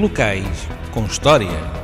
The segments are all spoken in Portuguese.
Locais com História.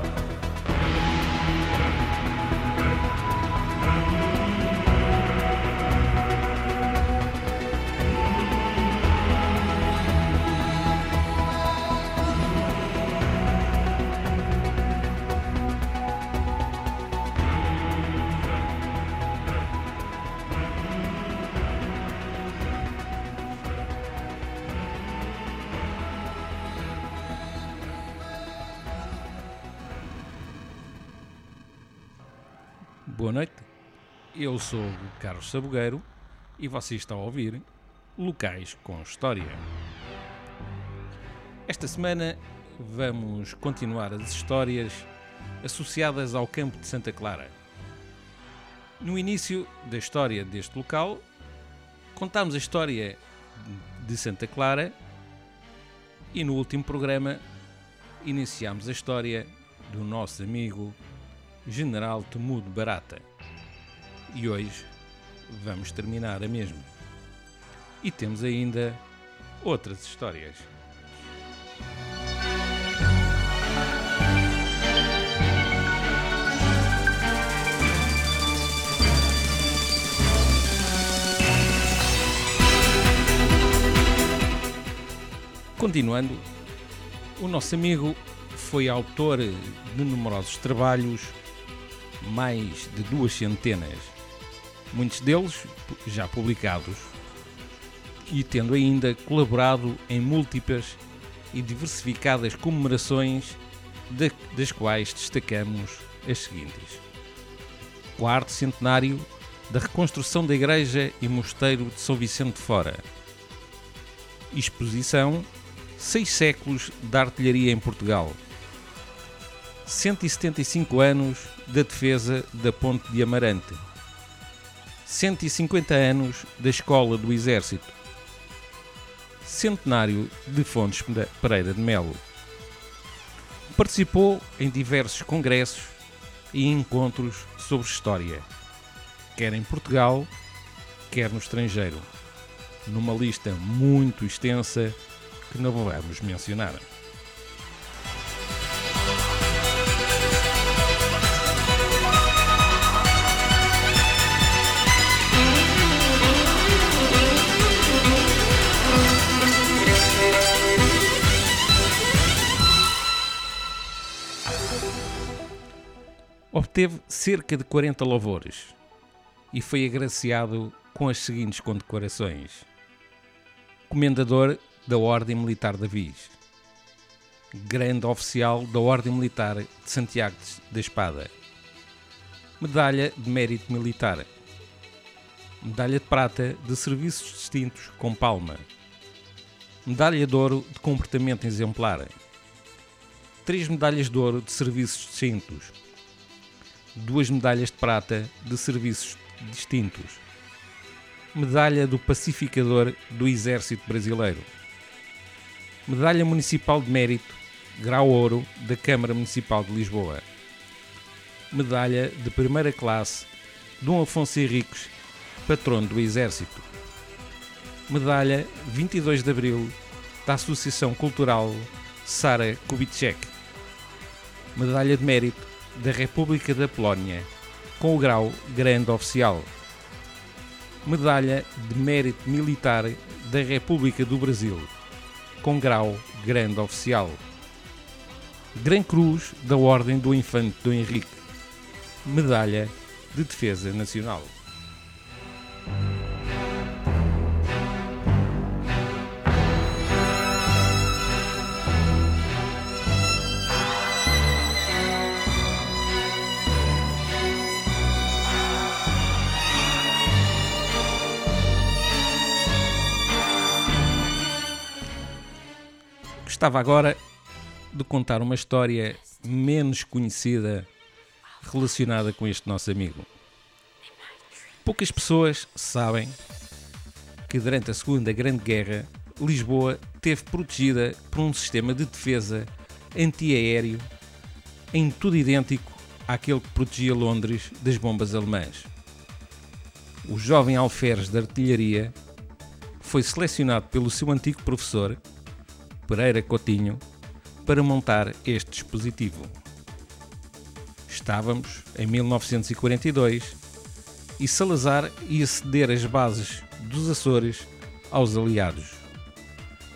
Eu sou o Carlos Sabogueiro e você está a ouvir Locais com História. Esta semana vamos continuar as histórias associadas ao campo de Santa Clara. No início da história deste local, contámos a história de Santa Clara e no último programa iniciámos a história do nosso amigo General Temudo Barata. E hoje vamos terminar a mesma. E temos ainda outras histórias. Continuando, o nosso amigo foi autor de numerosos trabalhos, mais de duas centenas, muitos deles já publicados, e tendo ainda colaborado em múltiplas e diversificadas comemorações, de- das quais destacamos as seguintes: Quarto centenário da reconstrução da Igreja e Mosteiro de São Vicente de Fora. Exposição Seis séculos da artilharia em Portugal. 175 anos da defesa da Ponte de Amarante. 150 anos da Escola do Exército. Centenário de Fontes Pereira de Melo. Participou em diversos congressos e encontros sobre história, quer em Portugal, quer no estrangeiro, numa lista muito extensa que não vamos mencionar. Obteve cerca de 40 louvores e foi agraciado com as seguintes condecorações: Comendador da Ordem Militar da Viz, Grande Oficial da Ordem Militar de Santiago da Espada, Medalha de Mérito Militar, Medalha de Prata de Serviços Distintos com Palma, Medalha de Ouro de Comportamento Exemplar, três Medalhas de Ouro de Serviços Distintos, duas Medalhas de Prata de Serviços Distintos, Medalha do Pacificador do Exército Brasileiro, Medalha Municipal de Mérito, Grau Ouro da Câmara Municipal de Lisboa, Medalha de Primeira Classe Dom Afonso Henriques, Patrono do Exército, Medalha 22 de Abril da Associação Cultural Sara Kubitschek, Medalha de Mérito da República da Polónia, com o grau Grande Oficial, Medalha de Mérito Militar da República do Brasil, com grau Grande Oficial, Gran Cruz da Ordem do Infante Dom Henrique, Medalha de Defesa Nacional. Gostava agora de contar uma história menos conhecida relacionada com este nosso amigo. Poucas pessoas sabem que durante a Segunda Grande Guerra Lisboa teve protegida por um sistema de defesa antiaéreo em tudo idêntico àquele que protegia Londres das bombas alemãs. O jovem alferes de artilharia foi selecionado pelo seu antigo professor, Pereira Coutinho, para montar este dispositivo. Estávamos em 1942 e Salazar ia ceder as bases dos Açores aos aliados.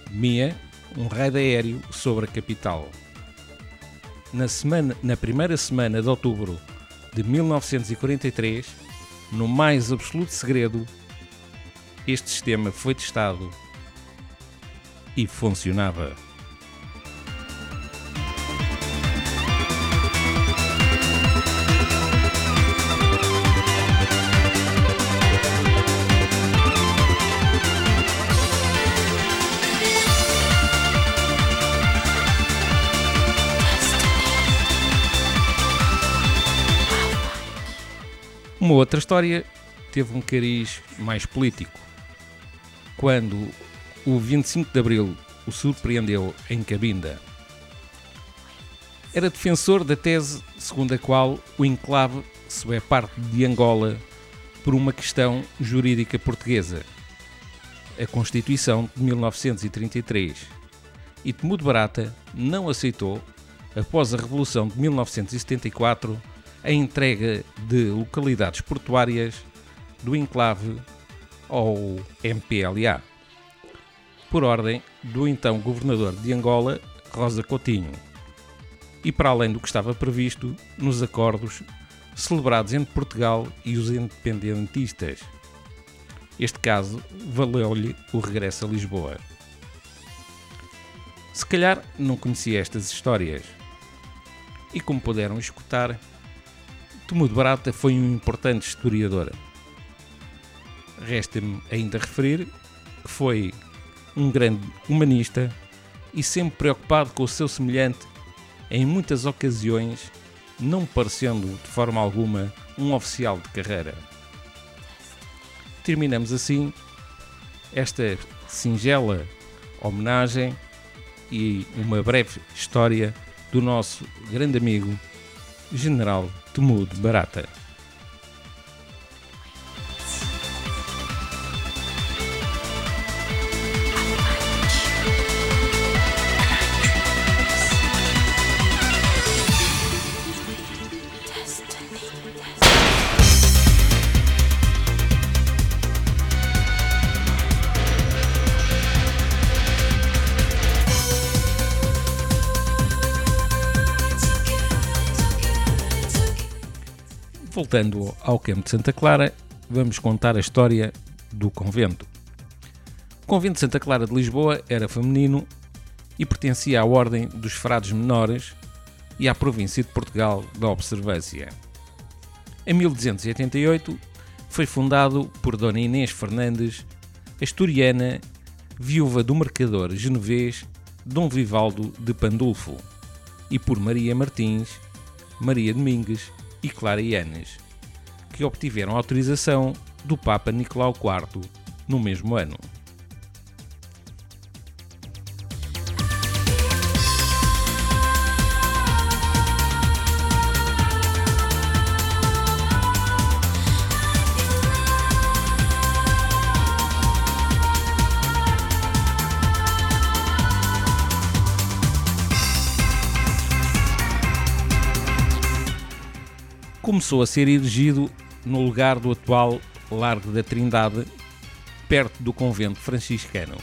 Temia um raid aéreo sobre a capital. Na, semana, na primeira semana de outubro de 1943, no mais absoluto segredo, este sistema foi testado e funcionava. Uma outra história teve um cariz mais político. Quando o 25 de Abril o surpreendeu em Cabinda. Era defensor da tese segundo a qual o enclave só é parte de Angola por uma questão jurídica portuguesa, a Constituição de 1933. E Temudo Barata não aceitou, após a Revolução de 1974, a entrega de localidades portuárias do enclave ao MPLA, por ordem do então governador de Angola, Rosa Coutinho, e para além do que estava previsto nos acordos celebrados entre Portugal e os independentistas. Este caso valeu-lhe o regresso a Lisboa. Se calhar não conhecia estas histórias. E como puderam escutar, Tumudo Barata foi um importante historiador. Resta-me ainda referir que foi um grande humanista e sempre preocupado com o seu semelhante, em muitas ocasiões não parecendo de forma alguma um oficial de carreira. Terminamos assim esta singela homenagem e uma breve história do nosso grande amigo General Temudo Barata. Voltando ao campo de Santa Clara, vamos contar a história do convento. O convento de Santa Clara de Lisboa era feminino e pertencia à Ordem dos Frades Menores e à província de Portugal da Observância. Em 1288 foi fundado por Dona Inês Fernandes, asturiana, viúva do mercador genovês Dom Vivaldo de Pandulfo, e por Maria Martins, Maria Domingues e Clara Yanes, que obtiveram autorização do Papa Nicolau IV no mesmo ano. Começou a ser erigido no lugar do atual Largo da Trindade, perto do convento franciscano.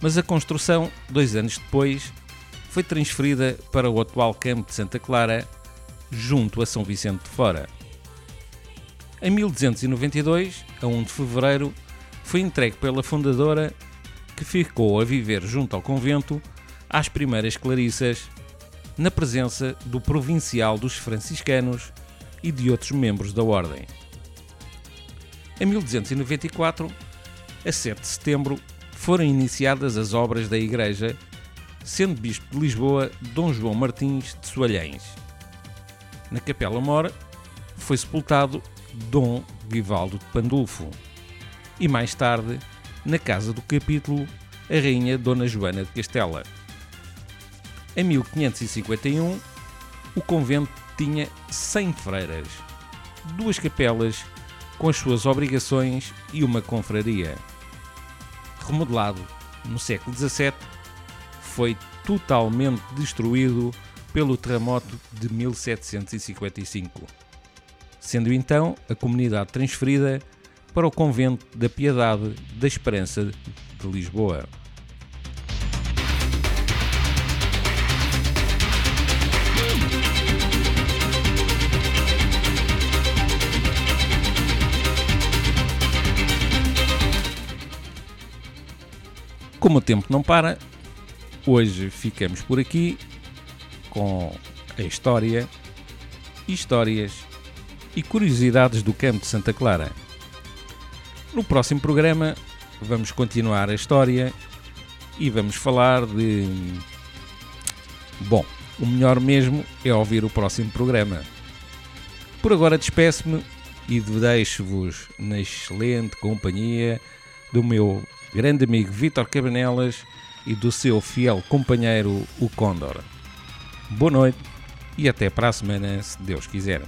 Mas a construção, dois anos depois, foi transferida para o atual campo de Santa Clara, junto a São Vicente de Fora. Em 1292, a 1 de fevereiro, foi entregue pela fundadora, que ficou a viver junto ao convento, às primeiras clarissas, na presença do provincial dos franciscanos e de outros membros da Ordem. Em 1294, a 7 de setembro, foram iniciadas as obras da Igreja, sendo Bispo de Lisboa Dom João Martins de Soalhães. Na Capela Mor foi sepultado Dom Vivaldo de Pandulfo e mais tarde, na Casa do Capítulo, a Rainha Dona Joana de Castela. Em 1551, o convento tinha 100 freiras, duas capelas com as suas obrigações e uma confraria. Remodelado no século XVII, foi totalmente destruído pelo terremoto de 1755, sendo então a comunidade transferida para o convento da Piedade da Esperança de Lisboa. Como o tempo não para, hoje ficamos por aqui com a história, histórias e curiosidades do campo de Santa Clara. No próximo programa vamos continuar a história e vamos falar de. Bom, o melhor mesmo é ouvir o próximo programa. Por agora despeço-me e deixo-vos na excelente companhia do meu grande amigo Vítor Cabanelas e do seu fiel companheiro, o Condor. Boa noite e até para a semana, se Deus quiser.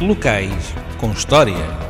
Locais com história.